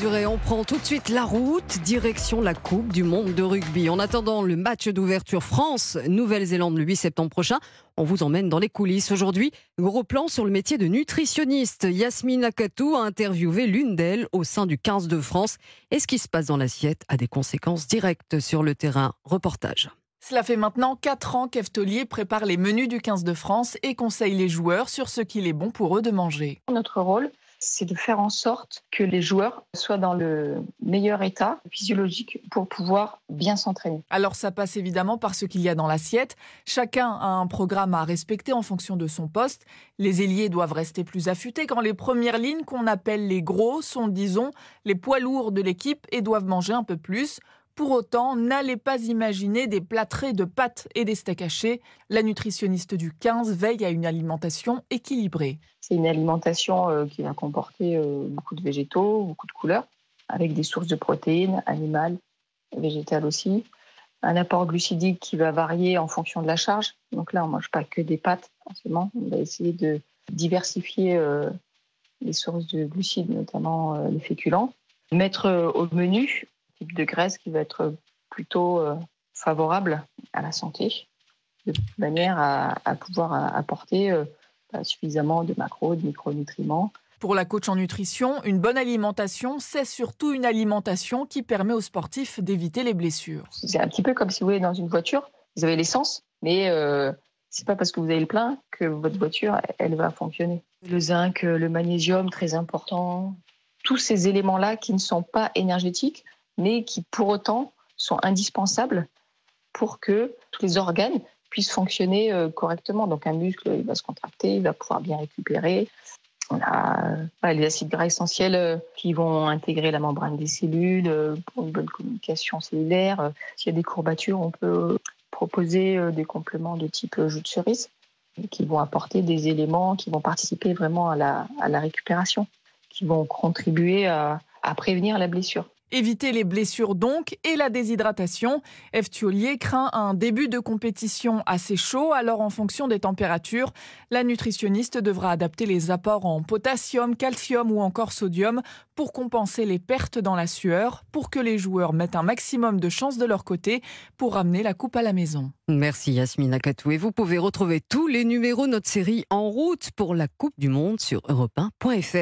On prend tout de suite la route, direction la Coupe du Monde de rugby. En attendant le match d'ouverture France-Nouvelle-Zélande le 8 septembre prochain, on vous emmène dans les coulisses. Aujourd'hui, gros plan sur le métier de nutritionniste. Yasmine Akatou a interviewé l'une d'elles au sein du 15 de France. Et ce qui se passe dans l'assiette a des conséquences directes sur le terrain. Reportage. Cela fait maintenant 4 ans qu'Eftolier prépare les menus du 15 de France et conseille les joueurs sur ce qu'il est bon pour eux de manger. Notre rôle, c'est de faire en sorte que les joueurs soient dans le meilleur état physiologique pour pouvoir bien s'entraîner. Alors ça passe évidemment par ce qu'il y a dans l'assiette. Chacun a un programme à respecter en fonction de son poste. Les ailiers doivent rester plus affûtés quand les premières lignes qu'on appelle les gros sont, disons, les poids lourds de l'équipe et doivent manger un peu plus. Pour autant, n'allez pas imaginer des plâtrés de pâtes et des steaks hachés. La nutritionniste du 15 veille à une alimentation équilibrée. C'est une alimentation euh, qui va comporter euh, beaucoup de végétaux, beaucoup de couleurs, avec des sources de protéines animales, végétales aussi. Un apport glucidique qui va varier en fonction de la charge. Donc là, on ne mange pas que des pâtes, forcément. On va essayer de diversifier euh, les sources de glucides, notamment les féculents. Mettre au menu type de graisse qui va être plutôt euh, favorable à la santé, de manière à, pouvoir apporter euh, bah, suffisamment de macros, de micronutriments. Pour la coach en nutrition, une bonne alimentation, c'est surtout une alimentation qui permet aux sportifs d'éviter les blessures. C'est un petit peu comme si vous êtes dans une voiture, vous avez l'essence, mais euh, c'est pas parce que vous avez le plein que votre voiture, elle va fonctionner. Le zinc, le magnésium, très important. Tous ces éléments-là qui ne sont pas énergétiques mais qui pour autant sont indispensables pour que tous les organes puissent fonctionner euh, correctement. Donc un muscle, va se contracter, il va pouvoir bien récupérer. On a les acides gras essentiels euh, qui vont intégrer la membrane des cellules euh, pour une bonne communication cellulaire. S'il y a des courbatures, on peut proposer des compléments de type jus de cerise qui vont apporter des éléments qui vont participer vraiment à la, récupération, qui vont contribuer à prévenir la blessure. Éviter les blessures donc et la déshydratation. Eve craint un début de compétition assez chaud, alors en fonction des températures, la nutritionniste devra adapter les apports en potassium, calcium ou encore sodium pour compenser les pertes dans la sueur, pour que les joueurs mettent un maximum de chance de leur côté pour ramener la coupe à la maison. Merci Yasmine Akatou. Et vous pouvez retrouver tous les numéros de notre série En route pour la Coupe du Monde sur europe1.fr.